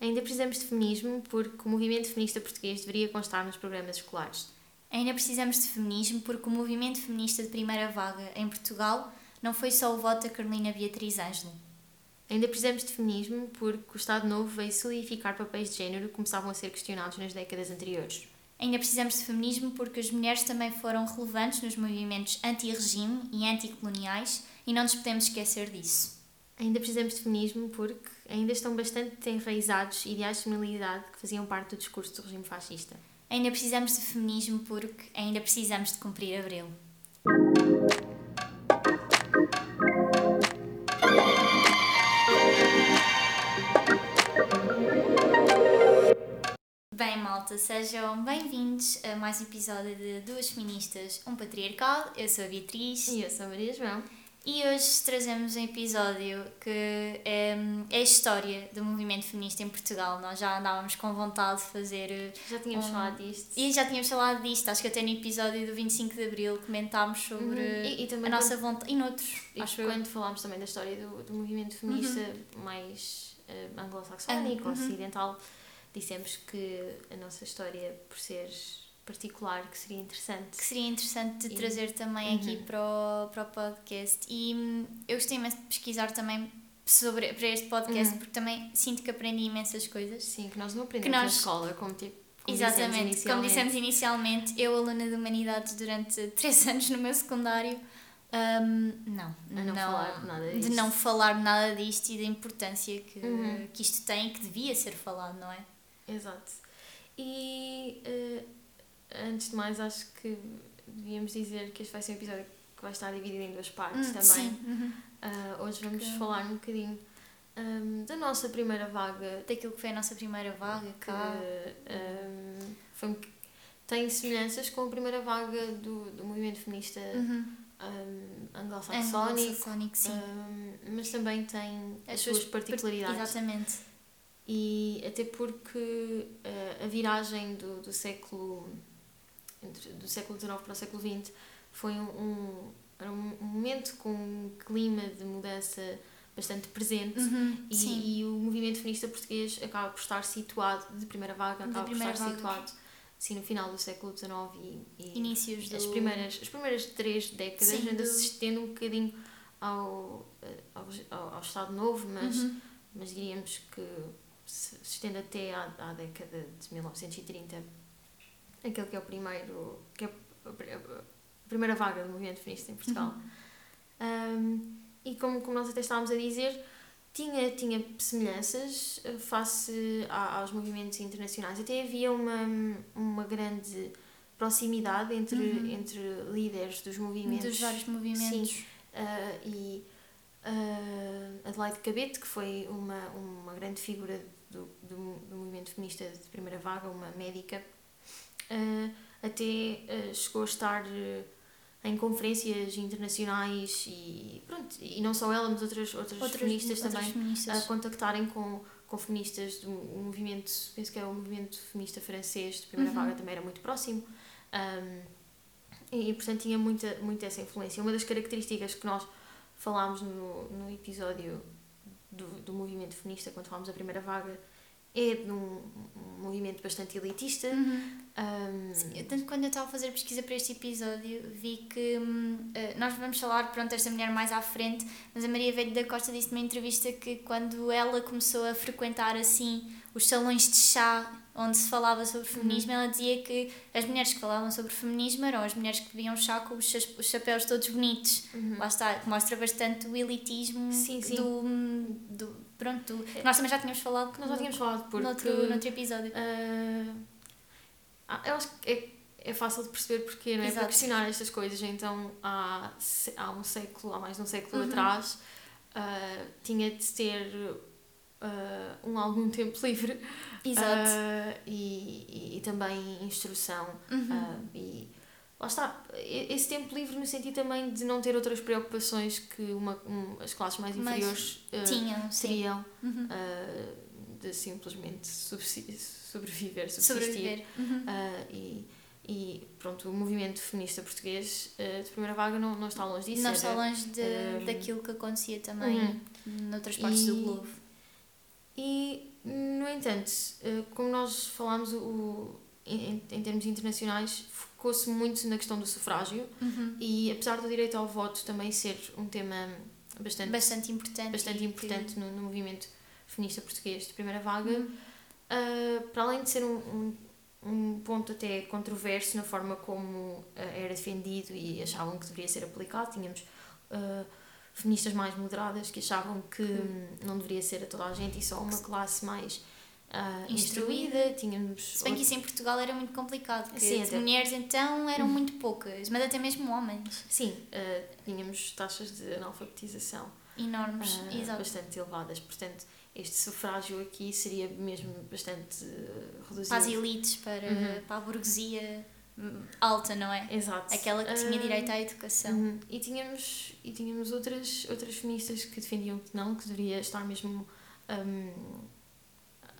Ainda precisamos de feminismo porque o movimento feminista português deveria constar nos programas escolares. Ainda precisamos de feminismo porque o movimento feminista de primeira vaga em Portugal não foi só o voto a Carolina Beatriz Ângelo. Ainda precisamos de feminismo porque o Estado Novo veio solidificar papéis de género que começavam a ser questionados nas décadas anteriores. Ainda precisamos de feminismo porque as mulheres também foram relevantes nos movimentos anti-regime e anticoloniais e não nos podemos esquecer disso. Ainda precisamos de feminismo porque ainda estão bastante enraizados ideais de feminilidade que faziam parte do discurso do regime fascista. Ainda precisamos de feminismo porque ainda precisamos de cumprir abril. Bem, malta, sejam bem-vindos a mais um episódio de Duas Feministas, um Patriarcal. Eu sou a Beatriz. E eu sou a Maria João. E hoje trazemos um episódio que é, é a história do movimento feminista em Portugal. Nós já andávamos com vontade de fazer. Já tínhamos um... falado disto. E já tínhamos falado disto. Acho que até no episódio do 25 de Abril comentámos sobre uhum. e, e a quando, nossa vontade. E noutros. E acho quando eu. falámos também da história do, do movimento feminista uhum. mais uh, anglo-saxónico, uhum. ocidental, dissemos que a nossa história, por ser particular que seria interessante. Que seria interessante de e... trazer também uhum. aqui para o, para o podcast. E hum, eu gostei imenso de pesquisar também sobre, para este podcast, uhum. porque também sinto que aprendi imensas coisas. Sim, que nós não aprendemos nós... na escola, como tipo. Como Exatamente, dissemos como dissemos inicialmente, eu, aluna de Humanidades durante três anos no meu secundário, um, não, não, não, falar nada disto. de não falar nada disto e da importância que, uhum. que isto tem e que devia ser falado, não é? Exato. E uh, antes de mais, acho que devíamos dizer que este vai ser um episódio que vai estar dividido em duas partes hum, também. Sim. Uhum. Uh, hoje vamos que... falar um bocadinho um, da nossa primeira vaga. Daquilo que foi a nossa primeira vaga, que um, foi, tem semelhanças com a primeira vaga do, do movimento feminista uhum. um, anglo-saxónico, anglo mas também tem as, as suas particularidades. Exatamente. E até porque uh, a viragem do, do século entre, do século XIX para o século XX foi um, um, era um momento com um clima de mudança bastante presente uhum, e, e, o movimento feminista português acaba por estar situado, de primeira vaga, acaba primeira por estar vaga. situado assim, no final do século XIX e, e Inícios as, do... primeiras, as primeiras três décadas Sim, ainda do... se estende um bocadinho ao, ao, ao Estado Novo, mas, uhum. mas diríamos que se estende até à, à década de 1930 aquele que é o primeiro, que é a primeira vaga do movimento feminista em Portugal. Uhum. Um, e como, como nós até estávamos a dizer, tinha, tinha semelhanças eh, face a, aos movimentos internacionais. Até havia uma, uma grande proximidade entre, uhum. entre líderes dos movimentos. Dos vários movimentos. Sim. Uh, e uh, Adelaide Cabete, que foi uma, uma grande figura do, do, do movimento feminista de primeira vaga, uma médica uh, até uh, chegou a estar uh, em conferências internacionais e pronto, e não só ela, mas outras, outras, outras feministas outras também feministas. a contactarem com, com feministas do movimento, penso que é o movimento feminista francês de primeira uhum. vaga também era muito próximo um, e, e, portanto tinha muita, muita essa influência. Uma das características que nós falámos no, no episódio do, do movimento feminista, quando falámos da primeira vaga, é de um, um movimento bastante elitista. Uhum. Um... Sim, tanto quando eu estava a fazer pesquisa para este episódio, vi que uh, nós vamos falar, pronto, esta mulher mais à frente, mas a Maria Velho da Costa disse numa entrevista que quando ela começou a frequentar assim os salões de chá onde se falava sobre feminismo, uhum. ela dizia que as mulheres que falavam sobre feminismo eram as mulheres que bebiam chá com os, os chapéus todos bonitos. Uhum. Lá está, mostra bastante o elitismo sim, sim. Do, do, Pronto, é. nós também já tínhamos falado. Nós já tínhamos falado porque. Noutro, noutro episódio. Uh, eu acho que é, é fácil de perceber porque, não é? Exato. Para questionar estas coisas, então há, há um século, há mais de um século uhum. atrás, uh, tinha de ter uh, um algum tempo livre. Exato. E, e, e, também instrução. Uhum. e lá está, esse tempo livre no sentido também de não ter outras preocupações que uma, um, as classes mais inferiores Mas, uh, tinham, teriam uhum. uh, de simplesmente sobreviver, subsistir. Sobreviver. Uhum. Uh, e, e pronto, o movimento feminista português de primeira vaga não, não está longe disso. Não está longe de, daquilo que acontecia também uhum. noutras partes e, do globo. E, no entanto, uh, como nós falámos, o em, em, termos internacionais, focou-se muito na questão do sufrágio uhum. e, apesar do direito ao voto também ser um tema bastante, bastante importante, bastante importante que... no, no, movimento feminista português de primeira vaga, uhum. uh, para além de ser um, um, um, ponto até controverso na forma como uh, era defendido e achavam que deveria ser aplicado, tínhamos uh, feministas mais moderadas que achavam que uhum. não deveria ser a toda a gente e só uma classe mais uh, instruída, tínhamos... Se bem que isso em Portugal era muito complicado, porque Sim, até... mulheres então eram uhum. muito poucas, mas até mesmo homens. Sim, uh, tínhamos taxas de analfabetização enormes, uh, bastante elevadas, portanto este sufrágio aqui seria mesmo bastante reduzido. Para as elites, para, uhum. para a burguesia hum, alta, não é? Exato. Aquela que tinha direito à educação. Uhum. E tínhamos, e tínhamos outras, outras feministas que defendiam que não, que deveria estar mesmo um,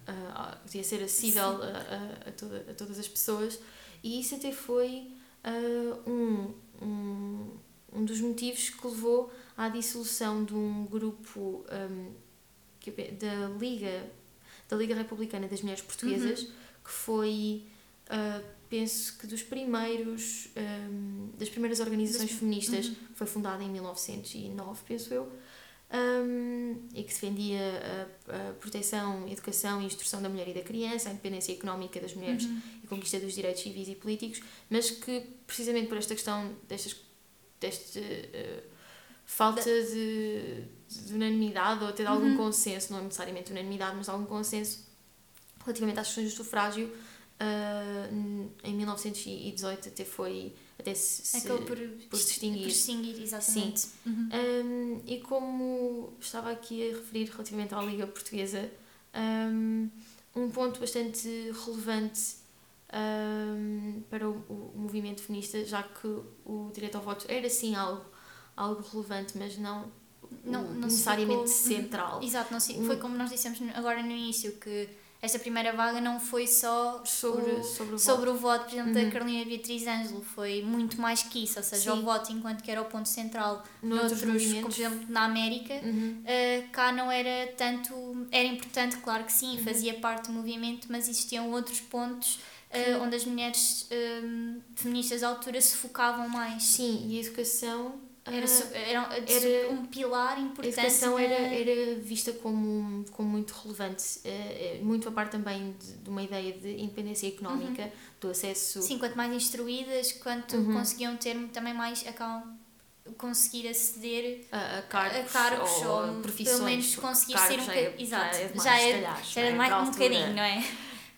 uh, podia ser acessível a, a, a, toda, a todas as pessoas e isso até foi uh, um, um, um dos motivos que levou à dissolução de um grupo um, que, da Liga da Liga Republicana das Mulheres Portuguesas uhum. que foi uh, penso que dos primeiros um, das primeiras organizações feministas uhum. foi fundada em 1909 penso eu um, e que defendia a, a, proteção, educação e instrução da mulher e da criança, a independência económica das mulheres uhum. e a conquista dos direitos civis e políticos, mas que precisamente por esta questão destas, deste uh, falta de, de, unanimidade ou até de algum uhum. consenso, não necessariamente unanimidade, mas algum consenso relativamente às questões do sufrágio, uh, em 1918 até foi até se, Acabou por, por distinguir. Por distinguir, exatamente. Sim. Uhum. Um, e como estava aqui a referir relativamente à Liga Portuguesa, um, um ponto bastante relevante um, para o, o, movimento feminista, já que o direito ao voto era sim algo, algo relevante, mas não, não, não necessariamente ficou, central. Exato, não, foi como nós dissemos agora no início, que esta primeira vaga não foi só sobre o, sobre o sobre voto, o voto por exemplo, uhum. da Carolina Beatriz Ângelo, foi muito mais que isso, ou seja, Sim. o voto enquanto que era o ponto central noutros, como por exemplo na América, uhum. uh, cá não era tanto, era importante, claro que sim, uhum. fazia parte do movimento, mas existiam outros pontos uh, onde as mulheres um, feministas à altura se focavam mais. Sim, e a educação era, era, era, um pilar importante. A educação era, era vista como, como muito relevante, eh, eh, muito a par também de, de uma ideia de independência económica, uhum. do acesso. Sim, quanto mais instruídas, quanto uhum. conseguiam ter também mais. acabam conseguir aceder a, a cargos, a cargos ou, ou profissões. Pelo menos conseguir ser um bocadinho. É, exato, já é, mais, já é, já é, mais um bocadinho, não é?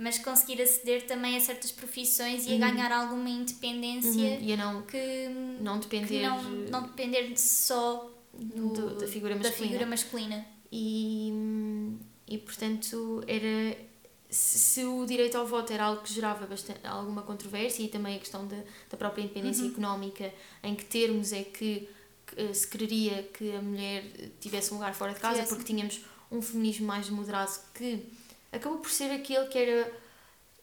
Mas conseguir aceder também a certas profissões e a uhum. ganhar alguma independência uhum. e a não, que não depender que não, não depender só do, do, da, figura masculina. da figura masculina e, e portanto era se o direito ao voto era algo que gerava bastante, alguma controvérsia e também a questão da, da própria independência uhum. económica em que termos é que, que, se quereria que a mulher tivesse um lugar fora de casa porque tínhamos um feminismo mais moderado que acabou por ser aquele que era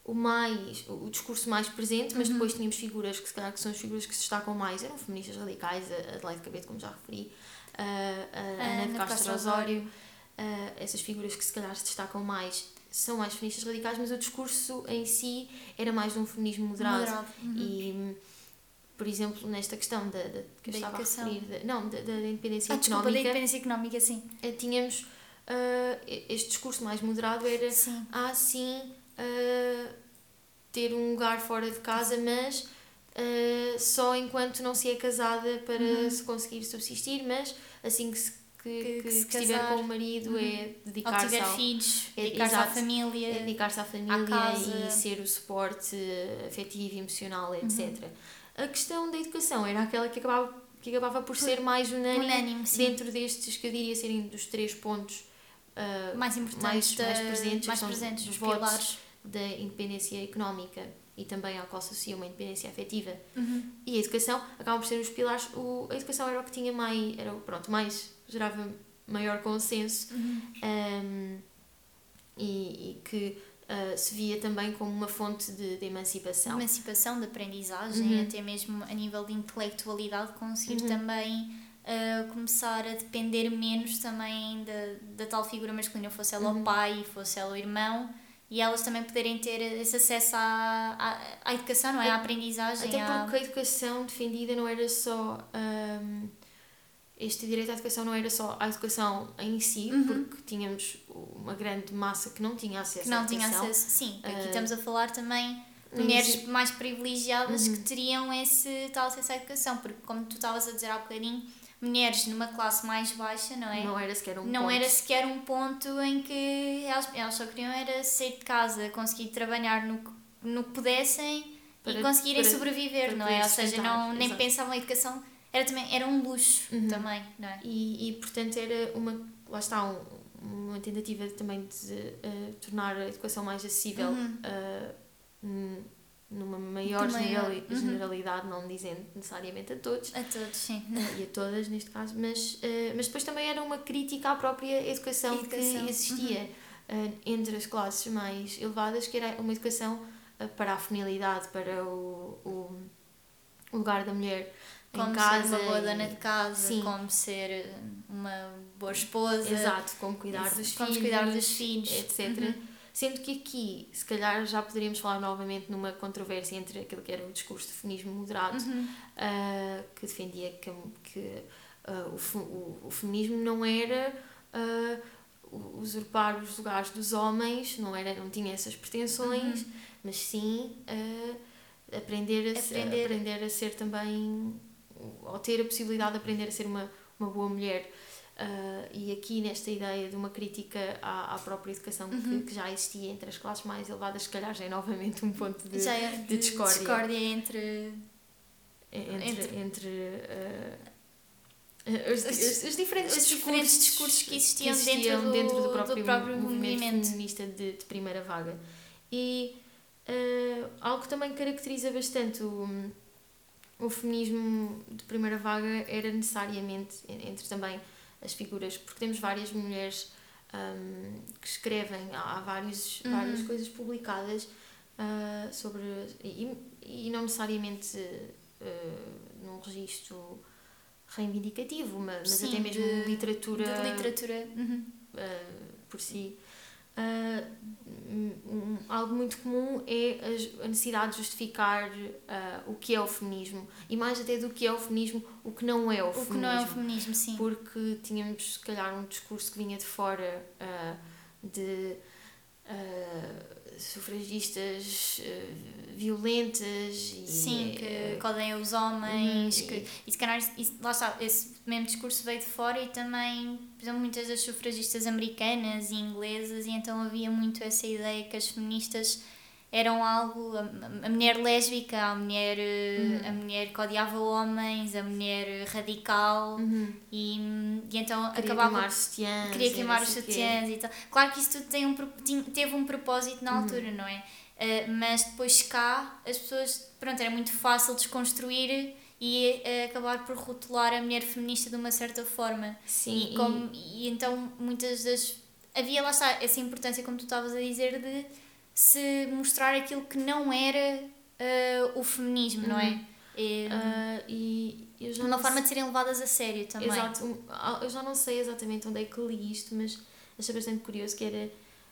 o mais o discurso mais presente, mas uhum. depois tínhamos figuras que se calhar que são as figuras que se destacam mais, eram feministas radicais, a Adelaide Cabete, como já referi, a, a, a Ana de Castro Osório, uh, essas figuras que se calhar se destacam mais são mais feministas radicais, mas o discurso em si era mais de um feminismo moderado. moderado. Uhum. E, por exemplo, nesta questão da, da que eu da estava educação. a referir, de, não, da, da independência ah, económica. Desculpa, da independência económica, sim. Eh, tínhamos uh, este discurso mais moderado era sim. ah sim uh, ter um lugar fora de casa mas uh, só enquanto não se é casada para uhum. se conseguir subsistir mas assim que se que, que, que, que estiver com o marido uhum. é dedicar-se Ou tiver ao, filhos, é, dedicar-se à família, é dedicar-se à família e ser o suporte afetivo, emocional, etc. Uhum. A questão da educação era aquela que acabava, que acabava por, por ser mais unânime, unânime dentro destes que eu diria serem dos três pontos uh, mais importantes, mais, mais presentes, mais presentes dos votos da independência económica e também ao qual associa uma independência afetiva uhum. e a educação acabam por ser os pilares o, a educação era o que tinha mais era pronto mais gerava maior consenso uhum. um, e, e, que uh, se via também como uma fonte de, de emancipação emancipação de aprendizagem uhum. até mesmo a nível de intelectualidade conseguir uhum. também uh, começar a depender menos também da, da tal figura masculina, fosse ela uhum. o pai, fosse ela o irmão, e elas também poderem ter esse acesso à, à, à educação, não é? À aprendizagem. Até à... porque a educação defendida não era só. Um, este direito à educação não era só a educação em si, uhum. porque tínhamos uma grande massa que não tinha acesso que não à educação. tinha acesso, sim. Aqui uh, estamos a falar também de mulheres mais privilegiadas uhum. que teriam esse tal acesso à educação, porque como tu estavas a dizer há bocadinho, mulheres numa classe mais baixa, não é? Não era sequer um não ponto. era sequer um ponto em que elas, elas só queriam era sair de casa, conseguir trabalhar no, no que pudessem para, e conseguirem para, sobreviver, para não é? Ou seja, não, nem exato. pensavam em educação, era, também, era um luxo uhum. também, não é? E, e portanto era uma, lá está, um, uma tentativa também de uh, tornar a educação mais acessível uhum. uh, numa maior, maior. Uhum. generalidade, uhum. não dizendo necessariamente a todos. A todos, sim. E a todas, neste caso, mas, uh, mas depois também era uma crítica à própria educação, educação. que existia uhum. uh, entre as classes mais elevadas, que era uma educação uh, para a feminilidade, para o, o, lugar da mulher como em casa. ser uma boa dona de casa, sim. como ser uma boa esposa. Exato, como cuidar dos como filhos. cuidar dos filhos, etc. Uhum Sendo que aqui, se calhar, já poderíamos falar novamente numa controvérsia entre aquilo que era o discurso de feminismo moderado, uhum. uh, que defendia que, que uh, o, o, o, feminismo não era uh, usurpar os lugares dos homens, não, era, não tinha essas pretensões, uhum. mas sim aprender, a, aprender. aprender a ser também, ou ter a possibilidade de aprender a ser uma, uma boa mulher. Uh, e aqui nesta ideia de uma crítica à, à própria educação uhum. que, que, já existia entre as classes mais elevadas, se calhar já é novamente um ponto de, é de, de discórdia. discórdia entre. Entre. entre, entre uh, os, os, os, diferentes, os discursos, diferentes discursos que existiam, que existiam dentro, do, dentro do, próprio, do próprio movimento, movimento, feminista de, de, primeira vaga. E uh, algo que também caracteriza bastante o, o feminismo de primeira vaga era necessariamente, entre também as figuras, porque temos várias mulheres um, que escrevem, há, vários, uhum. várias coisas publicadas uh, sobre. E, e não necessariamente uh, num registro reivindicativo, mas, Sim, até mesmo de, literatura. De literatura. Uhum. Uh, por si. Uh, um, algo muito comum é a, necessidade de justificar uh, o que é o feminismo e mais até do que é o feminismo, o que não é o, o feminismo. Que não é o feminismo, sim. Porque tínhamos, se calhar, um discurso que vinha de fora uh, de sufragistas violentas e sim que, que odeiam os homens uhum. que, e se calhar lá está, esse mesmo discurso veio de fora e também por exemplo, muitas das sufragistas americanas e inglesas e então havia muito essa ideia que as feministas eram algo a, mulher lésbica a mulher uhum. a mulher que odiava homens a mulher radical uhum. e, e então queria acabava queimar sutiãs queria queimar os sutiãs e tal claro que isso tudo tem um, teve um propósito na uhum. altura não é uh, mas depois cá as pessoas pronto era muito fácil desconstruir e uh, acabar por rotular a mulher feminista de uma certa forma. Sim. E, como, e... e então muitas das. Havia lá está essa importância, como tu estavas a dizer, de se mostrar aquilo que não era uh, o feminismo, uhum. não é? E, uh, e uma forma de serem levadas a sério também. Exato. Eu já não sei exatamente onde é que li isto, mas achei bastante curioso que era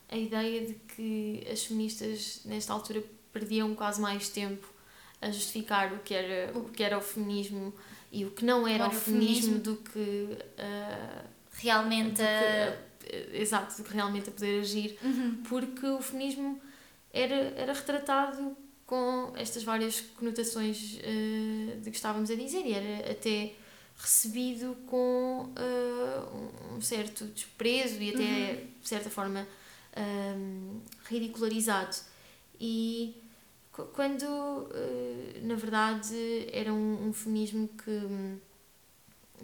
a ideia de que as feministas nesta altura perdiam quase mais tempo a justificar o que era o, que era o feminismo e o que não era, o, feminismo, feminismo, do que uh, realmente a... que, exato do que realmente a poder agir uhum. porque o feminismo era era retratado com estas várias conotações uh, de que estávamos a dizer e era até recebido com uh, um certo desprezo e até uhum. de certa forma ridicularizado e quando eh, na verdade era um, um feminismo que,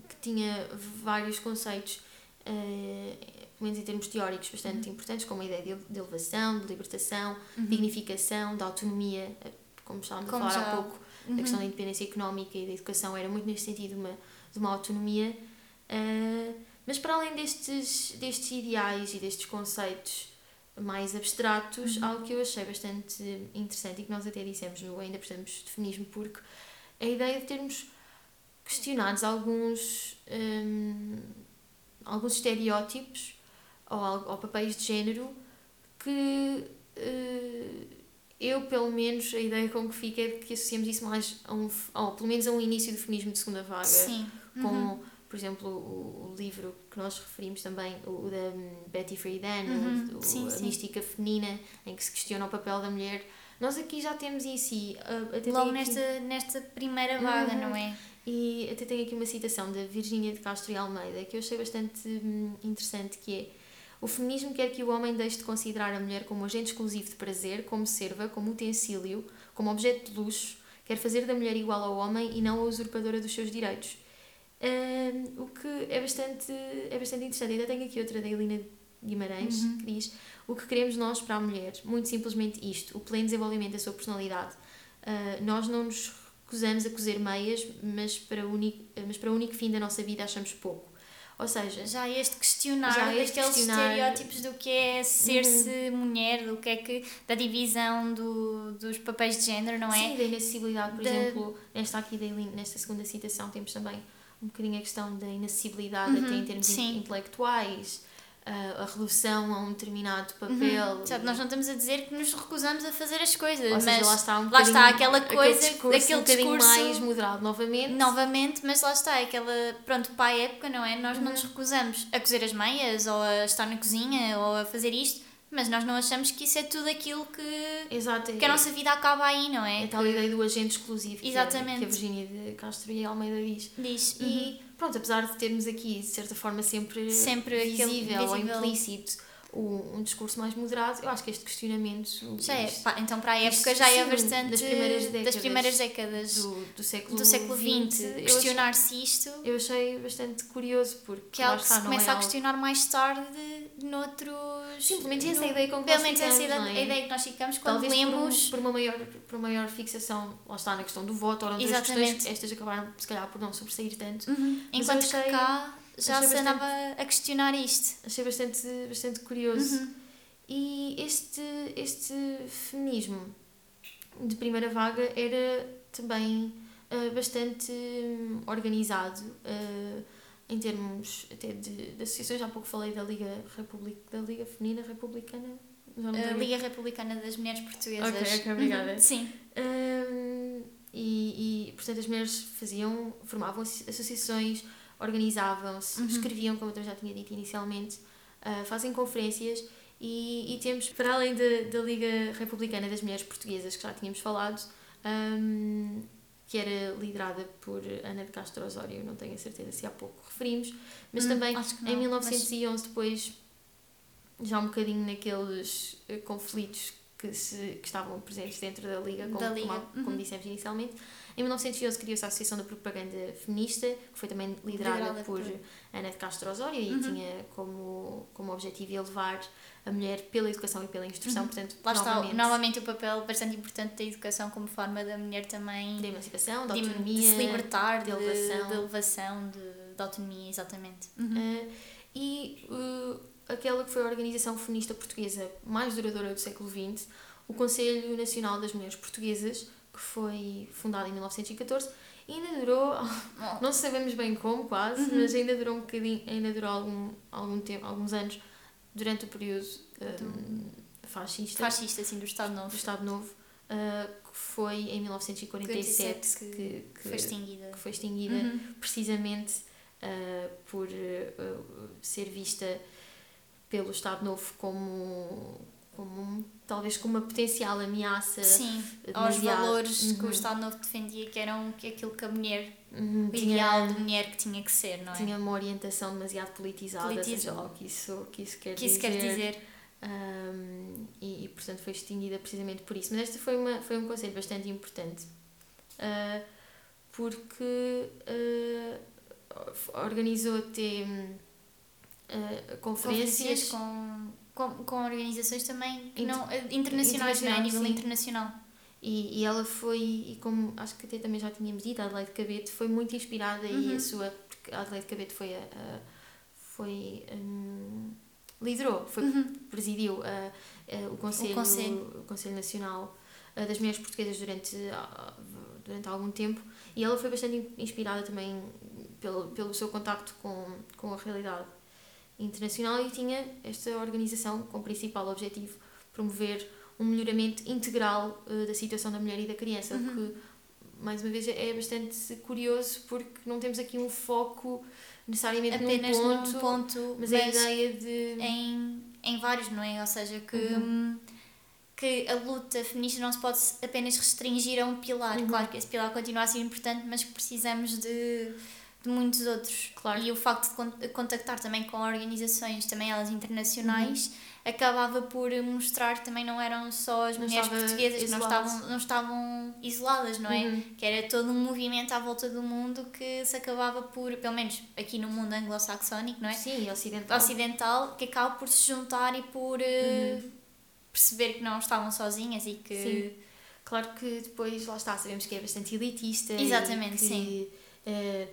que tinha vários conceitos, uh, pelo menos em termos teóricos, bastante uhum. importantes, como a ideia de, de elevação, de libertação, uhum. dignificação, de autonomia, eh, como estávamos como a falar já. há pouco, uhum. a questão da independência económica e da educação era muito neste sentido uma, de uma autonomia. Uh, mas para além destes, destes ideais e destes conceitos mais abstratos, uhum. algo que eu achei bastante interessante e que nós até dissemos no Ainda Precisamos de Feminismo, porque a ideia de termos questionados alguns, um, alguns estereótipos ou, ou papéis de género que eu, pelo menos, a ideia com que fica é que associamos isso mais a um, ou pelo menos a um início do feminismo de segunda vaga. Sim. Com, Uhum. por exemplo, o, o livro que nós referimos também, o, o da Betty Friedan, Uhum. o, Sim, a sim. mística feminina, em que se questiona o papel da mulher. Nós aqui já temos e uh, até Logo tenho aqui- nesta, nesta primeira vaga, Uhum. não é? E até tenho aqui uma citação da Virgínia de Castro e Almeida que eu achei bastante hum, interessante, que é o feminismo quer que o homem deixe de considerar a mulher como agente exclusivo de prazer, como serva, como utensílio, como objeto de luxo, quer fazer da mulher igual ao homem e não a usurpadora dos seus direitos. Hum, o que é bastante, é bastante interessante. Ainda tenho aqui outra da Helena Guimarães, Uhum. que diz o que queremos nós para a mulher, muito simplesmente isto, o pleno desenvolvimento da sua personalidade. Uh, nós não nos recusamos a cozer meias, mas para, o único, mas para o único fim da nossa vida achamos pouco. Ou seja, Já este questionar Já este daqueles questionar- estereótipos do que é ser-se mulher, do que é que. da divisão do, dos papéis de género, não é? sim, da inacessibilidade, por Da- exemplo, nesta aqui, nesta segunda citação, temos também um bocadinho a questão da inacessibilidade Uhum, até em termos sim. intelectuais, a redução a um determinado papel. Uhum. Nós não estamos a dizer que nos recusamos a fazer as coisas, Ou mas seja, lá está, um lá está aquela aquele coisa, discurso aquele um discurso- mais moderado novamente. novamente, mas lá está, aquela, pronto, para a época, não é? Nós Uhum. não nos recusamos a cozer as meias, ou a estar na cozinha, ou a fazer isto, mas nós não achamos que isso é tudo aquilo que, Exato, que a nossa vida acaba aí, não é? É tal ideia do agente exclusivo que, a- Exatamente. que a Virgínia de Castro e Almeida diz. Diz. E pronto, apesar de termos aqui, de certa forma, sempre. Sempre visível ou implícito o- um discurso mais moderado, eu acho que este questionamento Já é, pá, então para a época já é bastante das primeiras das décadas primeiras décadas do, do século do século XX, questionar-se isto, Eu achei bastante curioso porque que é algo que se não é começa a questionar mais tarde noutros... Simplesmente essa é a no- ideia com que Pelo menos essa é? ideia que nós ficamos quando Talvez por, um- lemos... por, uma maior, por uma maior fixação, lá está, na questão do voto, ou outras questões, estas acabaram, se calhar, por não sobressair tanto. Uhum. Enquanto eu que achei- cá já achei se bastante- andava a questionar isto. Achei bastante, bastante curioso. Uhum. E este, este feminismo de primeira vaga era também ah, bastante hum, organizado ah, em termos até de, de associações. Há pouco falei da Liga, Republic, da Liga Feminina Republicana. Já não A Liga Republicana das Mulheres Portuguesas. Ok, ok, obrigada. Uhum. Sim. Hum, e, e, portanto, as mulheres faziam, formavam associ- associações, organizavam-se, Uhum. escreviam, como eu também já tinha dito inicialmente, ah, fazem conferências e, e temos, para além da, da Liga Republicana das Mulheres Portuguesas, que já tínhamos falado, hum, que era liderada por Ana de Castro Osório, não tenho a certeza se há pouco referimos, mas Hum, também em não, 1911, depois, já um bocadinho naqueles eh, conflitos que, se, que estavam presentes dentro da Liga, como, Da Liga, como, como uhum. dissemos inicialmente. Em 1911 criou-se a Associação da Propaganda Feminista, que foi também liderada, Liderada por, por- Ana de Castro Osório e Uhum. tinha como, como objetivo elevar a mulher pela educação e pela instrução, portanto, Uhum. Lá está, novamente, novamente o papel bastante importante da educação como forma da mulher também da emancipação, da de, autonomia, de se libertar, de de, elevação. de elevação, de, de autonomia, exatamente. Uh, e uh, aquela que foi a organização feminista portuguesa mais duradoura do século XX, o Conselho Nacional das Mulheres Portuguesas, que foi fundado em 1914, e ainda durou, não sabemos bem como quase, mas ainda durou um bocadinho, ainda durou algum, algum tempo, alguns anos, durante o período um, fascista, Fascista, assim, do Estado Novo. do Estado Novo, uh, que foi em 1947 47 que, que que, Foi extinguida. que foi extinguida Uhum. precisamente uh, por uh, ser vista pelo Estado Novo como, como talvez como uma potencial ameaça. Sim, aos valores que Uhum. o Estado Novo defendia, que eram que aquilo que a mulher, Uhum, o tinha- ideal de mulher que tinha que ser, não é? tinha uma orientação demasiado politizada, Politiza- seja que isso, que isso quer que isso dizer. quer dizer. Um, e, e, portanto foi extinguida precisamente por isso. Mas este foi, uma, foi um conselho bastante importante uh, porque uh, organizou até uh, Conferências conferências. com, com, com organizações também que Inter- não, eh, internacionais, não é? a nível sim. internacional. E, e ela foi, e como acho que até também já tínhamos dito, a Adelaide Cabete foi muito inspirada e Uhum. a sua. Porque a Adelaide Cabete foi a. a- foi. hum, liderou, foi, Uhum. presidiu a- a- o, Conselho, Conselho. o Conselho Nacional das Mulheres Portuguesas durante, durante algum tempo e ela foi bastante in- inspirada também pelo, pelo seu contacto com, com a realidade internacional e tinha esta organização com principal objetivo promover um melhoramento integral uh, da situação da mulher e da criança, uhum. que mais uma vez é bastante curioso porque não temos aqui um foco necessariamente Apenas num ponto, num ponto mas, mas a ideia de em, em vários, não é? Ou seja, que uhum. que a luta feminista não se pode apenas restringir a um pilar. Uhum. Claro que esse pilar continua a ser importante, mas que precisamos de de muitos outros. Claro. E o facto de contactar também com organizações, também elas internacionais, uhum. acabava por mostrar que também não eram só as não mulheres portuguesas que não estavam, não estavam isoladas, não é? Uhum. Que era todo um movimento à volta do mundo que se acabava por, pelo menos aqui no mundo anglo-saxónico, não é? Sim, ocidental. Ocidental, que acaba por se juntar e por eh, uhum. perceber que não estavam sozinhas e que. Sim. Claro que depois, lá está, sabemos que é bastante elitista. Exatamente, que, sim. Uh,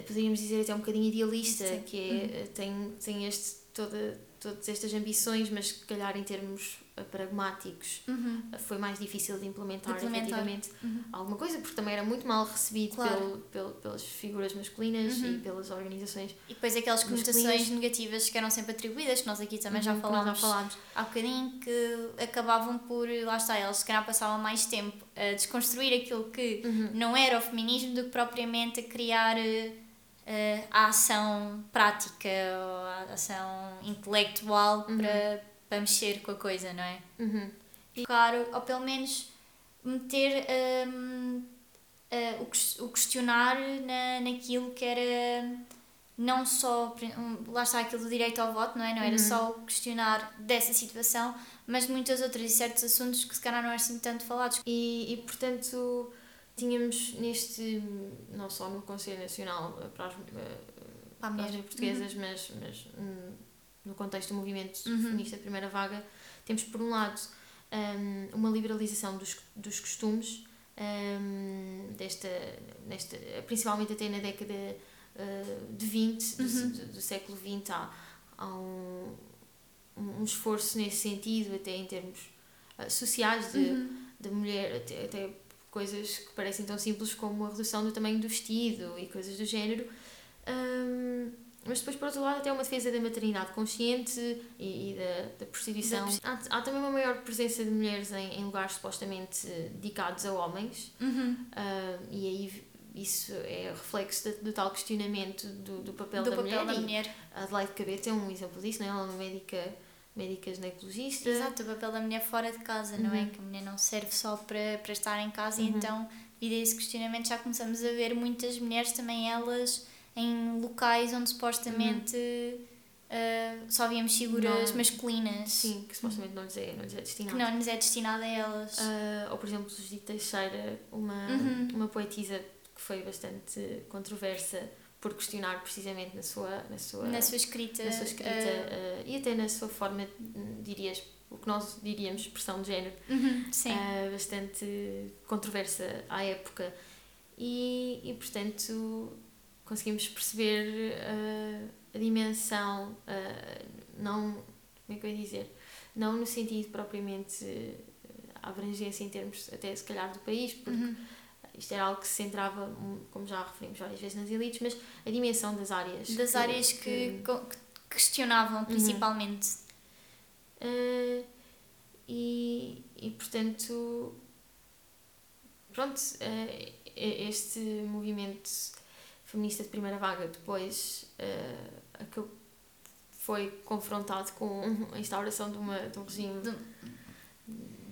poderíamos dizer até um bocadinho idealista, Sim. que é, uhum. tem, tem este, toda, todas estas ambições, mas se calhar em termos eh, pragmáticos uhum. Eh, foi mais difícil de implementar, de implementar. efetivamente uhum. alguma coisa, porque também era muito mal recebido claro. pelo, pelo, pelas figuras masculinas uhum. e pelas organizações. E depois aquelas conotações negativas que eram sempre atribuídas, que nós aqui também já, falámos, já falámos há bocadinho, que acabavam por, lá está, elas se calhar passavam mais tempo a desconstruir aquilo que uhum. não era o feminismo do que propriamente a criar eh, uh, a ação prática ou a ação intelectual uhum. para, para mexer com a coisa, não é? Uhum. E, claro, ou pelo menos meter um, uh, eh, o, o questionar na, naquilo que era não só, lá está aquilo do direito ao voto, não é? Não era uhum. só o questionar dessa situação, mas de muitas outras e certos assuntos que se calhar não eram assim tanto falados. E, e portanto, tínhamos neste, não só no Conselho Nacional eh, para as, eh, para as mulheres portuguesas, uhum. mas, mas hum, no contexto do movimento uhum. feminista de primeira vaga, temos por um lado um, uma liberalização dos, dos costumes, um, desta, nesta, principalmente até na década uh, de 20, uhum. do, do, século XX, há, há um, um esforço nesse sentido, até em termos uh, sociais, de, uhum. de mulher, até, até coisas que parecem tão simples como a redução do tamanho do vestido e coisas do género. Um, mas depois, por outro lado, até uma defesa da maternidade consciente e, e da, da prostituição. Há, há, também uma maior presença de mulheres em, em lugares supostamente dedicados a homens, uhum. uh, e aí isso é reflexo de, do tal questionamento do, do papel, do da, papel mulher. da mulher. A Adelaide Cabete é um exemplo disso, não é? Ela é uma médica médicas ginecologistas. Exato, o papel da mulher fora de casa, uhum. não é? Uhum. Que a mulher não serve só para, para estar em casa uhum. e então, devido a esse questionamento, já começamos a ver muitas mulheres também elas em locais onde supostamente uhum. uh, só víamos figuras não, masculinas. Sim, que supostamente não lhes é, não lhes é destinado. Que não lhes é destinado a elas. Uh, ou, por exemplo, Judite Teixeira, uma, uhum. uma poetisa que foi bastante controversa por questionar precisamente na sua na sua na sua escrita, na sua escrita uh, uh, e até na sua forma dirias o que nós diríamos expressão de género. Uhum, uh, bastante controversa à época. E, e portanto conseguimos perceber a dimensão não como é que eu ia dizer? Não no sentido propriamente abrangência em termos até se calhar do país porque uhum isto era algo que se centrava, como já referimos várias vezes nas elites, mas a dimensão das áreas. Das que, áreas que, que, questionavam uhum. principalmente. Uhum. Uh, e, e portanto, pronto, uh, este movimento feminista de primeira vaga depois uh, foi confrontado com a instauração de, uma, de um regime. De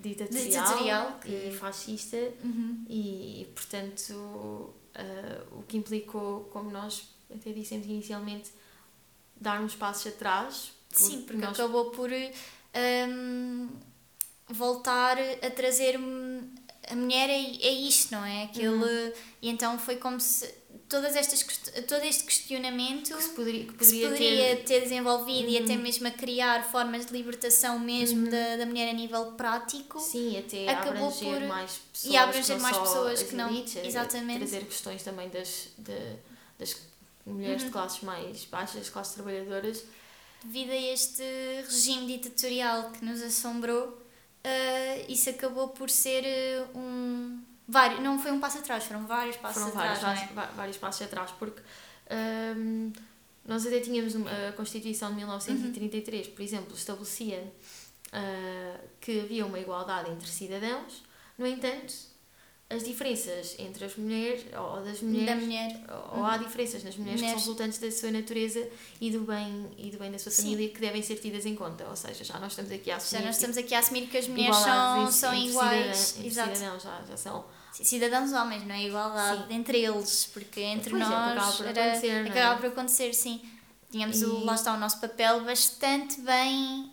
ditatorial, ditatorial que... e fascista uhum. e, portanto uh, o que implicou como nós até dissemos inicialmente dar uns passos atrás porque sim porque nós... acabou por um, voltar a trazer a mulher é, é isto não é aquele uhum. e então foi como se todas estas, todo este questionamento que, se poderia, que poderia, que poderia ter... ter... desenvolvido uhum. e até mesmo a criar formas de libertação mesmo uhum. da, da mulher a nível prático sim até acabou abranger por, mais pessoas e abranger mais pessoas que não elites, exatamente trazer questões também das de, das mulheres uhum. de classes mais baixas classes trabalhadoras devido a este regime ditatorial que nos assombrou uh, isso acabou por ser uh, um Vários, não foi um passo atrás, foram vários passos foram atrás. Vários, é? vários passos atrás, porque um, nós até tínhamos uma, a Constituição de 1933, uhum. por exemplo, estabelecia uh, que havia uma igualdade entre cidadãos, no entanto, as diferenças entre as mulheres ou das mulheres da mulher. ou há diferenças nas mulheres, mulheres, que são resultantes da sua natureza e do bem e do bem da sua Sim. família que devem ser tidas em conta ou seja já nós estamos aqui a assumir já nós estamos aqui a assumir que as mulheres são, são iguais cidadãos, Exato. cidadãos já, já são cidadãos homens não é igualdade sim. entre eles porque entre pois é, nós é, acaba por era, acontecer, é? acaba por acontecer sim tínhamos e... o, lá está o nosso papel bastante bem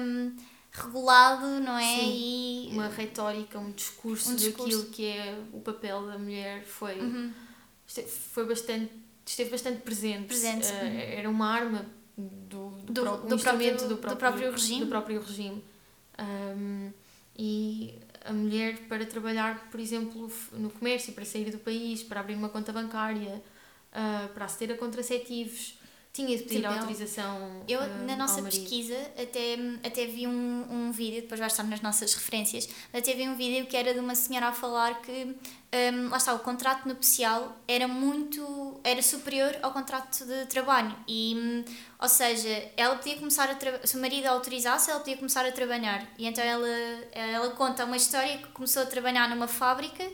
um, regulado, não é? Sim, e uma retórica, um discurso, um discurso daquilo que é o papel da mulher foi, uhum. foi bastante, esteve bastante presente. presente. Uh. Era uma arma do, do, do, pro, um do, próprio, do, próprio, do próprio regime. Do próprio regime. Um, e a mulher para trabalhar, por exemplo, no comércio, para sair do país, para abrir uma conta bancária, uh, para aceder a contraceptivos, tinha de pedir autorização. Eu, uh, na nossa pesquisa, até, até vi um, um vídeo, depois vai estar nas nossas referências, até vi um vídeo que era de uma senhora a falar que, um, lá está, o contrato nupcial era muito. era superior ao contrato de trabalho. E, hum, ou seja, ela podia começar a. Se o marido a autorizasse, ela podia começar a trabalhar. E então ela, ela conta uma história que começou a trabalhar numa fábrica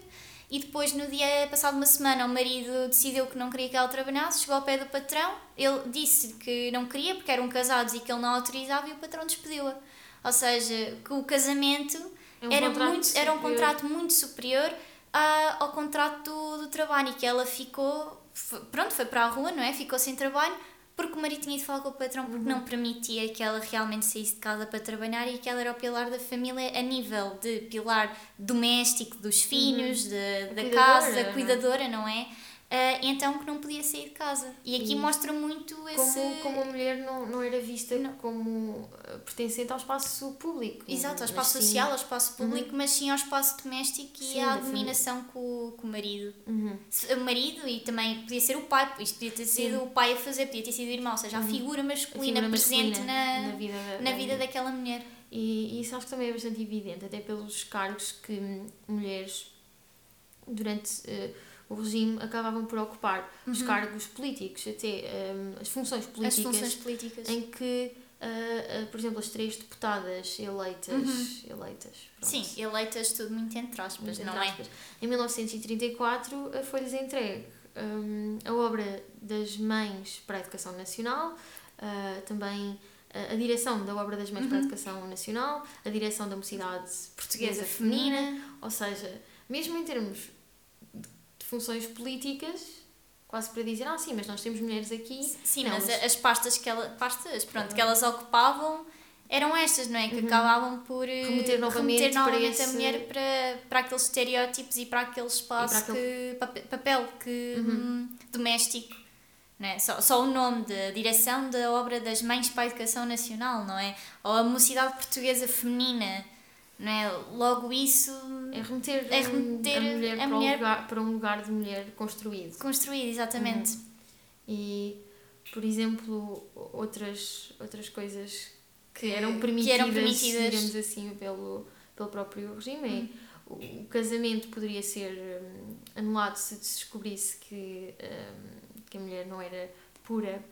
e depois, no dia passado uma semana, o marido decidiu que não queria que ela trabalhasse, chegou ao pé do patrão, ele disse que não queria porque eram casados e que ele não autorizava e o patrão despediu-a. Ou seja, que o casamento é um era, muito, era um contrato muito superior a, ao contrato do, do trabalho e que ela ficou, pronto, foi para a rua, não é? Ficou sem trabalho porque o marido tinha ido falar com o patrão porque uhum. não permitia que ela realmente saísse de casa para trabalhar e que ela era o pilar da família a nível de pilar doméstico dos filhos, uhum. de, da casa, da cuidadora, não é? Uh, então que não podia sair de casa. E aqui e mostra muito esse. Como, como a mulher não, não era vista não. como pertencente ao espaço público. Exato, ao espaço social, ao espaço uhum. público, uhum. mas sim ao espaço doméstico sim, e à dominação com, com o marido. Uhum. O marido e também podia ser o pai, isto podia ter sido sim. o pai a fazer, podia ter sido o irmão, ou seja, a uhum. figura masculina, a figura presente masculina na, na, vida, da, na vida daquela mulher. E, e isso acho que também é bastante evidente, até pelos cargos que mulheres durante. Uh, o regime acabavam por ocupar uhum. os cargos políticos, até um, as funções políticas, as funções políticas. em que, uh, uh, por exemplo, as três deputadas eleitas, uhum. eleitas Sim, eleitas tudo muito entre aspas, muito não entre é? aspas. é? Em 1934 foi-lhes entregue um, a obra das Mães para a Educação Nacional, uh, também a direção da obra das Mães uhum. para a uhum. Educação Nacional, a direção da Mocidade Portuguesa Feminina, ou seja, mesmo em termos funções políticas quase para dizer, ah sim, mas nós temos mulheres aqui. Sim, não, mas, mas, as pastas que, ela, pastas, pronto, que elas ocupavam eram estas, não é? Que uhum. acabavam por eh, remeter novamente, remeter novamente esse... a mulher para, para aqueles estereótipos e para aquele espaço, para aquele... que, papel que, uhum. Hum, doméstico. Não é? só, só o nome da direção da obra das Mães para a Educação Nacional, não é? Ou a Mocidade Portuguesa Feminina não é? Logo isso é remeter, é remeter a mulher, a para, mulher... Um lugar, para um lugar de mulher construído. Construído, exatamente. Uhum. E, por exemplo, outras, outras coisas que eram permitidas, que eram permitidas. digamos assim, pelo, pelo próprio regime. Uhum. O, o, casamento poderia ser um, anulado se descobrisse que, um, que a mulher não era pura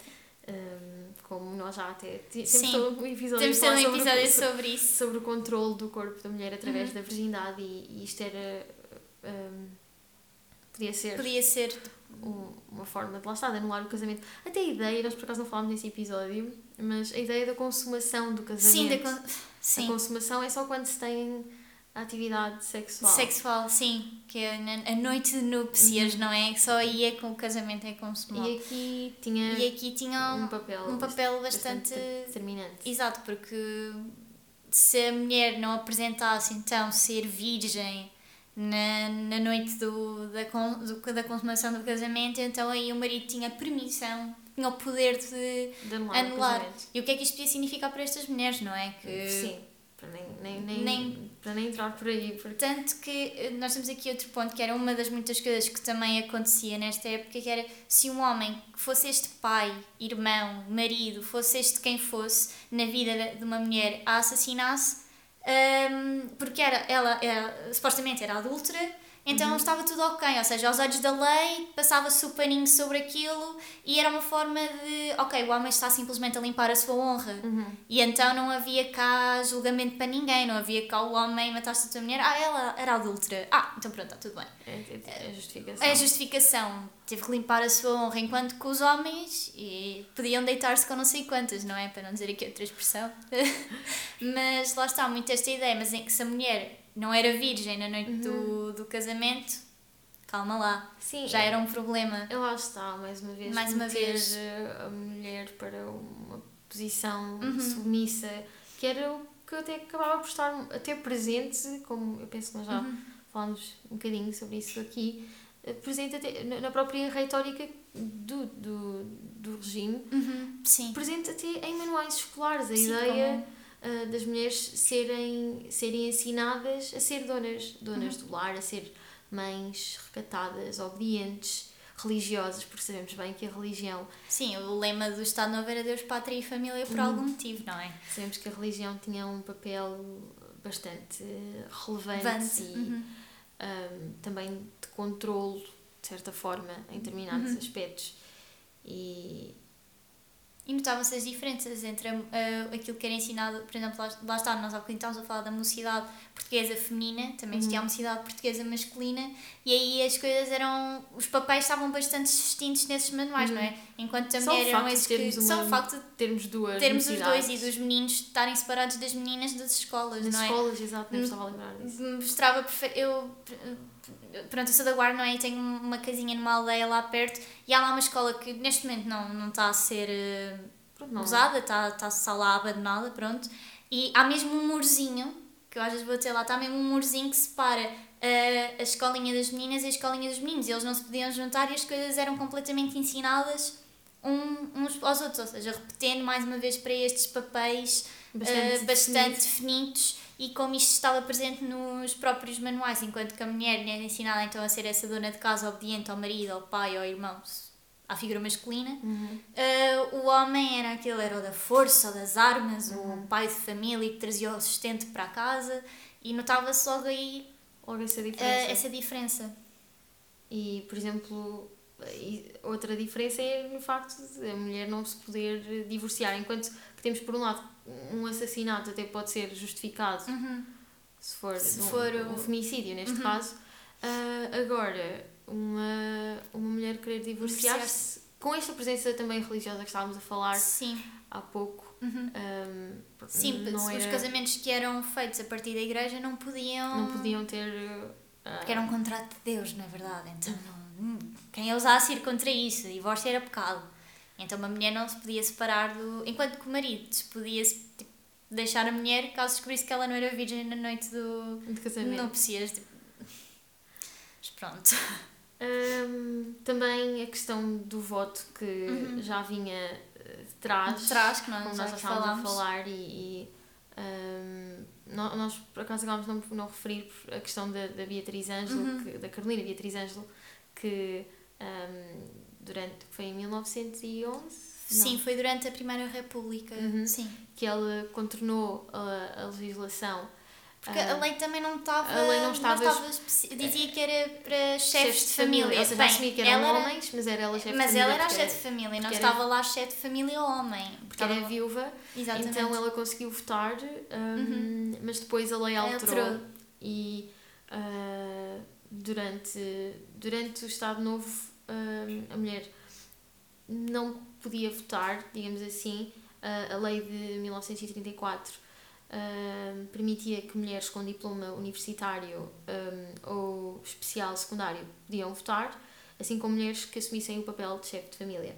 um, como nós já até temos Sim, todo um episódio, temos todo um episódio sobre, sobre, isso sobre o controle do corpo da mulher através uhum. da virgindade e, e isto era um, podia ser podia ser um, uma forma de lá estar, de anular o casamento até a ideia, nós por acaso não falámos nesse episódio mas a ideia da consumação do casamento Sim, da con Sim. a consumação é só quando se tem atividade sexual. Sexual, sim. Que é a noite de núpcias, uhum. não é? Só aí é com o casamento é consumado. E aqui tinha, e aqui tinha um, papel, um papel bastante, bastante determinante. Exato, porque se a mulher não apresentasse então ser virgem na, na noite do, da, do, da consumação do casamento, então aí o marido tinha permissão, tinha o poder de, de anular. anular. E o que é que isto podia significar para estas mulheres, não é? Que, Sim para nem, nem, nem, nem, para nem entrar por aí. Porque... Tanto que eh, nós temos aqui outro ponto que era uma das muitas coisas que também acontecia nesta época, que era se um homem que fosse este pai, irmão, marido, fosse este quem fosse na vida de uma mulher a assassinasse, um, porque era, ela era, supostamente era adúltera, então Uhum. estava tudo ok. Ou seja, aos olhos da lei, passava-se o paninho sobre aquilo e era uma forma de, ok, o homem está simplesmente a limpar a sua honra. Uhum. E então não havia cá julgamento para ninguém, não havia cá o homem mataste a tua mulher, ah, ela era adúltera. Ah, então pronto, está tudo bem. É, é, é a justificação. É a justificação. Teve que limpar a sua honra, enquanto que os homens e podiam deitar-se com não sei quantas, não é? Para não dizer aqui outra expressão. mas lá está, muito esta ideia, mas em que se a mulher não era virgem na noite do, do casamento, calma lá, Sim, já era um problema. Lá está, mais uma vez, Mais uma vez. eh, a mulher para uma posição Uhum. submissa, que era o que eu até acabava por estar até presente, como eu penso que nós já Uhum. falámos um bocadinho sobre isso aqui, eh, presente até na- própria retórica do, do, do regime, Uhum, sim. presente até em manuais escolares, a Sim, ideia ah, das mulheres serem, serem ensinadas a ser donas, donas Uhum. do lar, a ser mães recatadas, obedientes, religiosas, porque sabemos bem que a religião, Sim, o lema do Estado Novo era Deus, Pátria e Família por algum motivo, não é? sabemos que a religião tinha um papel bastante relevante Vante. e Uhum. ah, também de controlo, de certa forma, em determinados Uhum. aspectos. E E notavam-se as diferenças entre a- aquilo que era ensinado, por exemplo, lá, lá está, nós há bocadinho estávamos a falar da mocidade portuguesa feminina, também existia a mocidade portuguesa masculina, e aí as coisas eram. os papéis estavam bastante distintos nesses manuais, não é? Enquanto a Só o mulher eram facto de esses que. uma- Só o facto de termos duas termos os dois e dos meninos estarem separados das meninas das escolas, Nas não é? escolas, exato, não estava a lembrar disso. mostrava eu pronto, eu sou da Guarda, não é? E tenho uma casinha numa aldeia lá perto e há lá uma escola que neste momento não, não está a ser eh, Pronto, não. usada, está, está só lá abandonada, pronto. E há mesmo um murzinho, que eu às vezes vou ter lá, está mesmo um murzinho que separa eh, a escolinha das meninas e a escolinha dos meninos. Eles não se podiam juntar e as coisas eram completamente ensinadas um, uns aos outros, ou seja, repetindo mais uma vez para estes papéis Bastante uh, bastante definidos e como isto estava presente nos próprios manuais, enquanto que a mulher era ensinada então a ser essa dona de casa obediente ao marido, ao pai, ao irmão, à figura masculina, Uhum. uh, o homem era aquele, era o da força, o das armas, Uhum. o pai de família que trazia o sustento para a casa e notava-se logo aí Logo essa uh, diferença. essa diferença. E, por exemplo, outra diferença é no facto de a mulher não se poder divorciar, enquanto que temos, por um lado, um assassinato até pode ser justificado Uhum. se for, Se um, for um o- femicídio, neste Uhum. caso. Ah, agora, uma, uma mulher querer divorciar-se, com esta presença também religiosa que estávamos a falar Sim. há pouco, Uhum. ahm, Sim, não, os era, casamentos que eram feitos a partir da igreja não podiam. não podiam ter. ah, Porque era um contrato de Deus, na verdade. Então, não, quem ousasse ir contra isso, divórcio era pecado. Então, uma mulher não se podia separar do. Enquanto que o marido se podia tipo, deixar a mulher caso descobrisse que ela não era virgem na noite do de casamento. núpcias. Tipo. Mas pronto. Hum, também a questão do voto que já vinha eh, de trás, De trás, que nós como nós já estávamos a falar, e, e, hum, nó- nós por acaso acabámos de não, não referir a questão da, da Beatriz Ângelo, Uhum. da Carolina Beatriz Ângelo, que hum, durante, foi em 1911, Sim, Não. foi durante a Primeira República. Uhum. Sim. que ela contornou a, a legislação. Porque ah, a lei também não estava. a lei não estava- especi- dizia que era para chefes de família. Ou seja, Bem, assumia que eram ela era- homens, mas era ela chefe de Mas família. ela era a chefe de família, não era- estava lá chefe de família homem. porque era viúva, Exatamente. então ela conseguiu votar, hum, mas depois a lei alterou. Alterou. E ah, durante, durante o Estado Novo, hum, a mulher não podia votar, digamos assim. Ah, a lei de 1934 hum, permitia que mulheres com diploma universitário hum, ou especial secundário podiam votar, assim como mulheres que assumissem o papel de chefe de família,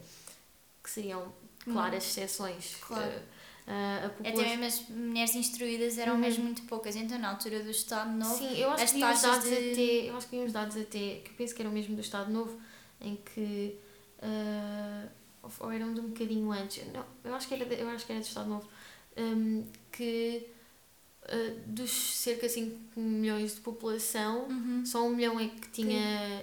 que seriam claras exceções. Claro. A Até população- mesmo as mulheres instruídas eram Uhum. mesmo muito poucas. Então, na altura do Estado Novo, Sim, eu acho que vi uns taxas dados de- até, eu acho que vi uns dados até, que eu penso que eram mesmo do Estado Novo, em que ah, ou- eram de um bocadinho antes, não, eu acho que era, eu acho que era do Estado Novo, hum, que ah, dos cerca de 5 milhões de população, Uhum. só um milhão é que tinha,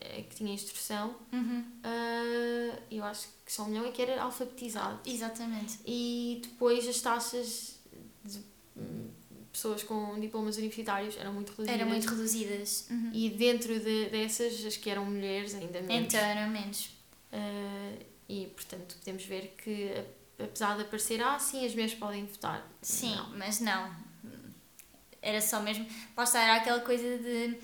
é que tinha instrução, Uhum. ah, eu acho que só um milhão é que era alfabetizado. Exatamente. E depois as taxas de- pessoas com diplomas universitários eram muito reduzidas. Eram muito reduzidas. Uhum. E dentro de, dessas, as que eram mulheres, ainda menos. Então eram menos. Uh, e, portanto, podemos ver que, apesar de aparecer, ah, sim, as mulheres podem votar. Sim, não. mas não. Era só mesmo. Lá está, era aquela coisa de.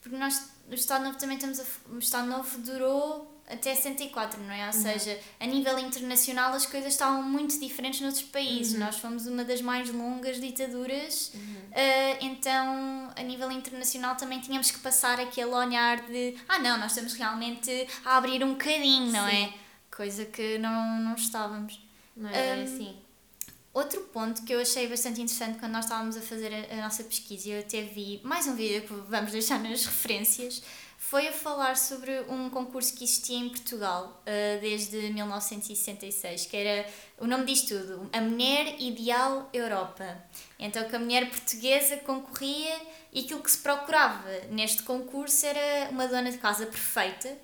Porque nós, o Estado Novo também estamos a. O Estado Novo durou até 64, não é? Ou uhum. seja, a nível internacional as coisas estavam muito diferentes noutros países. Uhum. Nós fomos uma das mais longas ditaduras, uhum. uh, então a nível internacional também tínhamos que passar aquele olhar de ah, não, nós estamos realmente a abrir um bocadinho, não Sim. é? Coisa que não, não estávamos. Não é um, assim. Outro ponto que eu achei bastante interessante quando nós estávamos a fazer a, a nossa pesquisa, e eu até vi mais um vídeo que vamos deixar nas referências, foi a falar sobre um concurso que existia em Portugal uh, desde 1966, que era, o nome diz tudo, a Mulher Ideal Europa. Então que a mulher portuguesa concorria e aquilo que se procurava neste concurso era uma dona de casa perfeita,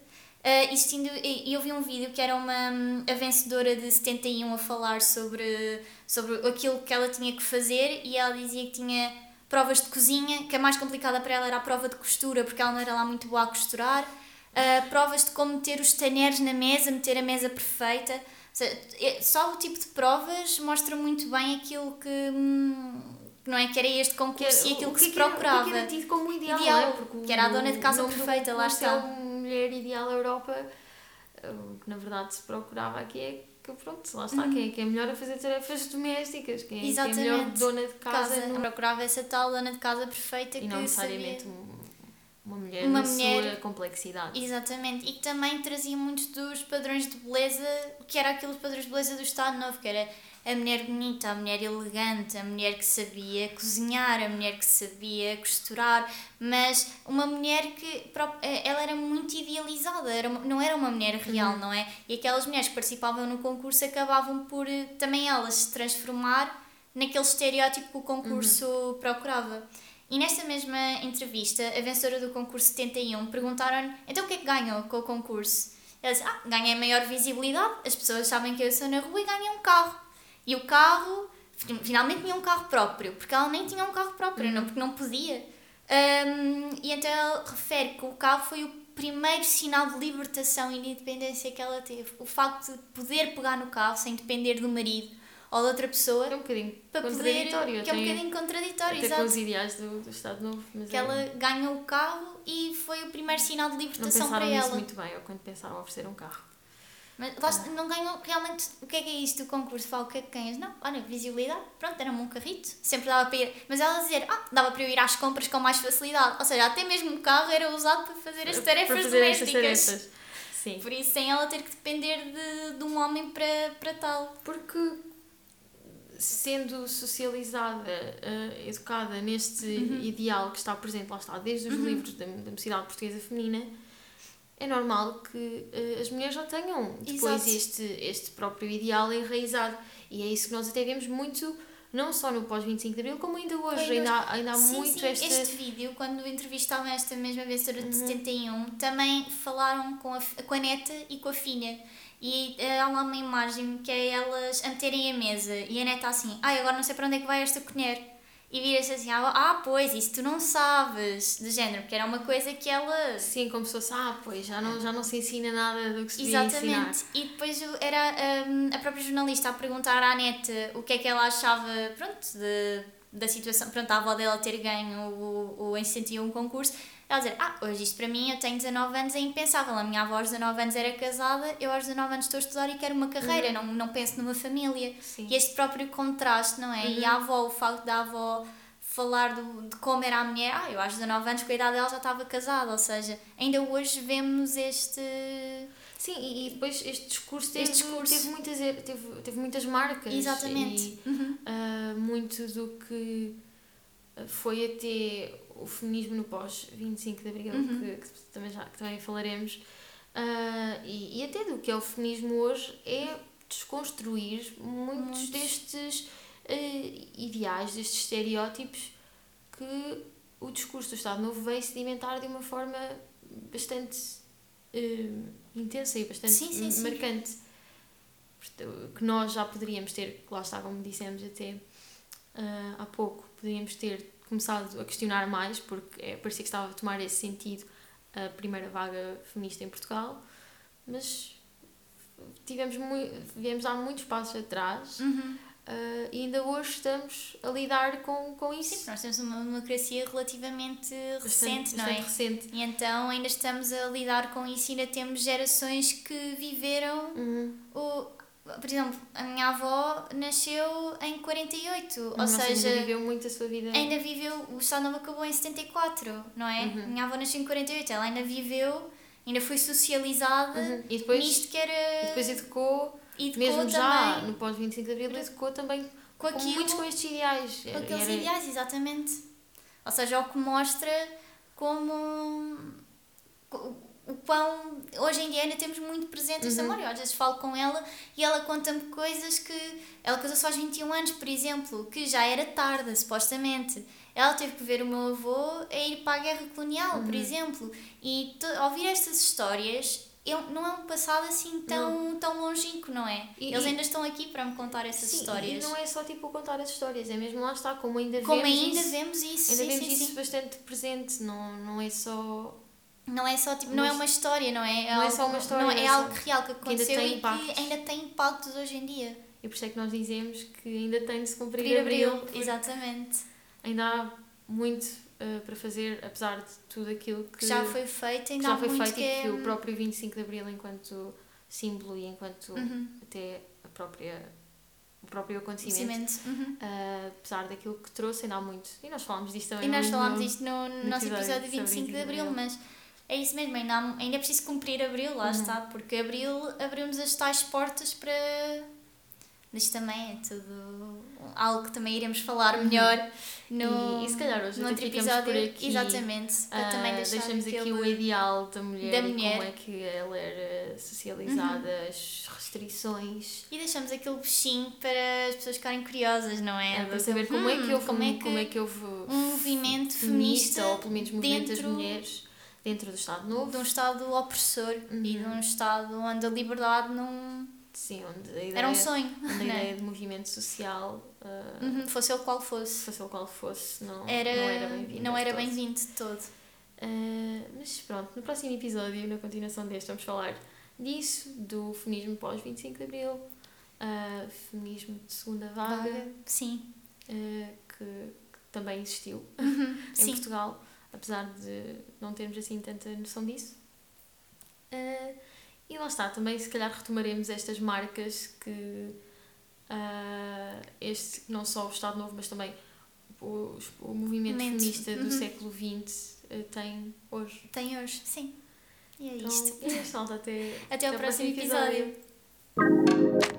uh, existindo, e eu vi um vídeo que era uma a vencedora de 71 a falar sobre, sobre aquilo que ela tinha que fazer e ela dizia que tinha provas de cozinha, que a mais complicada para ela era a prova de costura, porque ela não era lá muito boa a costurar, uh, provas de como meter os talheres na mesa, meter a mesa perfeita. Seja, é, só o tipo de provas mostra muito bem aquilo que. Hum, não é que era este concurso e aquilo que, que, se procurava. Que era tido como ideal, ideal é? que era a dona de casa perfeita, lá está. É mulher ideal Europa, o que na verdade se procurava aqui é que pronto, lá está, uhum. quem, é, quem é melhor a fazer tarefas domésticas, quem, quem é melhor dona de casa. casa no... Procurava essa tal dona de casa perfeita e que não necessariamente sabia... uma mulher uma na mulher, sua complexidade. Exatamente, e que também trazia muitos dos padrões de beleza, que era aqueles padrões de beleza do Estado Novo, que era a mulher bonita, a mulher elegante, a mulher que sabia cozinhar, a mulher que sabia costurar, mas uma mulher que eh, ela era muito idealizada, era, não era uma mulher real, uhum. não é? E aquelas mulheres que participavam no concurso acabavam por eh, também elas se transformar naquele estereótipo que o concurso uhum. procurava. E nesta mesma entrevista, a vencedora do concurso 71 perguntaram-lhe então o que é que ganhou com o concurso? Ela disse: Ah, ganhei maior visibilidade, as pessoas sabem que eu sou na rua e ganhei um carro. E o carro, finalmente tinha um carro próprio, porque ela nem tinha um carro próprio, uhum. não, porque não podia. Um, e então ela refere que o carro foi o primeiro sinal de libertação e de independência que ela teve. O facto de poder pegar no carro sem depender do marido ou de outra pessoa. É um bocadinho contraditório. Poder, que é um bocadinho contraditório, até exato. com os ideais do, do Estado Novo. Mas que é... ela ganhou o carro e foi o primeiro sinal de libertação para ela. Não pensaram nisso muito bem, ou quando pensaram oferecer um carro. Mas lá, não ganham realmente. O que é que é isto do concurso? Fala o que é que ganhas? Não, olha, visibilidade, pronto, era-me um carrito, sempre dava para ir. Mas ela dizer, ah, dava para eu ir às compras com mais facilidade. Ou seja, até mesmo o carro era usado para fazer as tarefas fazer domésticas. Tarefas. Sim. Por isso, sem ela ter que depender de, de um homem para, para tal. Porque sendo socializada, uh, educada neste uhum. ideal que está presente, lá está, desde os uhum. livros da, da Mocidade Portuguesa Feminina é normal que uh, as mulheres já tenham depois este, este próprio ideal enraizado. E é isso que nós até vemos muito, não só no pós-25 de Abril, como ainda hoje. Ainda, há, ainda há sim, muito sim. esta... Este vídeo, quando entrevistavam esta mesma vencedora de uhum. 71, também falaram com a, com a neta e com a filha. E uh, há lá uma imagem que é elas a meterem a mesa e a neta assim, ai, agora não sei para onde é que vai esta colher. E vira-se assim, ah, ah, pois, isso tu não sabes, de género, porque era uma coisa que ela... Sim, como se fosse, ah, pois, já não, já não se ensina nada do que se Exatamente, ensinar. e depois era um, a própria jornalista a perguntar à neta o que é que ela achava, pronto, de, da situação, pronto, a avó dela ter ganho o, o incentivo um concurso, ela dizer, ah, hoje isto para mim, eu tenho 19 anos, é impensável. A minha avó aos 19 anos era casada, eu aos 19 anos estou a estudar e quero uma carreira, uhum. não, não penso numa família. Sim. E este próprio contraste, não é? Uhum. E a avó, o facto da avó falar do, de como era a mulher, ah, eu aos 19 anos com a idade dela já estava casada, ou seja, ainda hoje vemos este... Sim, e, e depois este discurso teve, este discurso. teve, muitas, teve, teve muitas marcas. Exatamente. E, uhum. uh, muito do que foi até o feminismo no pós-25 de Abril, uhum. que, que, também já, que também falaremos, uh, e, e até do que é o feminismo hoje, é desconstruir muitos, muitos. destes uh, ideais, destes estereótipos que o discurso do Estado Novo veio sedimentar de uma forma bastante uh, intensa e bastante sim, sim, marcante. Sim. Que nós já poderíamos ter, lá está, como dissemos, até uh, há pouco, poderíamos ter começado a questionar mais, porque é, parecia que estava a tomar esse sentido a primeira vaga feminista em Portugal, mas tivemos muito, viemos dar muitos passos atrás Uhum. uh, e ainda hoje estamos a lidar com, com isso. Sim, nós temos uma democracia relativamente Bastante- recente, não é? recente. E então ainda estamos a lidar com isso e ainda temos gerações que viveram Uhum. o. Por exemplo, a minha avó nasceu em 48, ou Nossa, seja, ainda viveu muito a sua vida. ainda viveu. O Estado Novo acabou em 74, não é? Uhum. A minha avó nasceu em 48, ela ainda viveu, ainda foi socializada Uhum. E depois, nisto que era. e depois educou, educou mesmo já também no pós-25 de Abril, educou também com com aquilo. muitos com estes ideais. Com aqueles Era- ideais, exatamente. Ou seja, o que mostra como o quão hoje em dia ainda temos muito presente Uhum. memória. Às vezes falo com ela e ela conta-me coisas que ela casou-se aos 21 anos, por exemplo, que já era tarde, supostamente. Ela teve que ver o meu avô a ir para a guerra colonial, Uhum. por exemplo. E ouvir estas histórias um- não é um passado assim tão, tão longínquo, não é? E- Eles ainda estão aqui para me contar essas Sim, histórias. E não é só tipo contar as histórias, é mesmo lá está, como ainda Como vemos ainda isso, vemos isso, ainda sim, vemos sim, isso bastante presente, não, não é só. Não é só tipo, não é Mas- uma história, não é? não é algo- só uma história, não é, é algo só- real que ainda aconteceu tem e que ainda tem impactos hoje em dia. E por isso é que nós dizemos que ainda tem de se cumprir Cumprir abril, abril, exatamente. ainda há muito uh, para fazer, apesar de tudo aquilo que, Que já foi feito, que ainda já há foi muito feito que e que é... o próprio 25 de Abril, enquanto símbolo e enquanto Uhum. até a própria, o próprio acontecimento. Uhum. uh, apesar daquilo que trouxe, ainda há muito. E nós falámos disto também. E nós falámos no- disto no, no no nosso episódio episódio sobre 25 de 25 de Abril, Abril. mas é isso mesmo, ainda, há- ainda é preciso cumprir Abril, lá Uhum. está, porque Abril abriu-nos as tais portas para... Isto também é tudo algo que também iremos falar melhor no, Uhum. E- e se calhar hoje no outro episódio. por aqui. Exatamente, para Ah, também deixar deixamos aqui o ideal da mulher, da mulher. Uhum. como é que ela era socializada, as restrições. E deixamos aquele bichinho para as pessoas ficarem curiosas, não é? É, para saber como é que "Hum, houve, como é que como é que houve um movimento feminista ou pelo menos movimento das mulheres dentro do Estado Novo. de um Estado opressor e de Uhum. um Estado onde a liberdade não Sim, onde a ideia, era um sonho, onde a não é? ideia de movimento social, ah, Uhum, fosse ele qual fosse. fosse ele qual fosse, não Era, não era bem-vindo. não era bem-vindo de todo. Ah, mas pronto, no próximo episódio, na continuação deste, vamos falar disso, do feminismo pós-25 de Abril, ah, feminismo de segunda vaga, Sim. ah, que, que também existiu Uhum, em sim. Portugal, apesar de não termos assim tanta noção disso. Ah, e lá está, também se calhar retomaremos estas marcas que ah, este, não só o Estado Novo, mas também o, o movimento Movimento, feminista do uhum. século XX ah, tem hoje. Tem hoje, sim. E é Então, isto. é isto, malta, até, Até ao próximo episódio. episódio.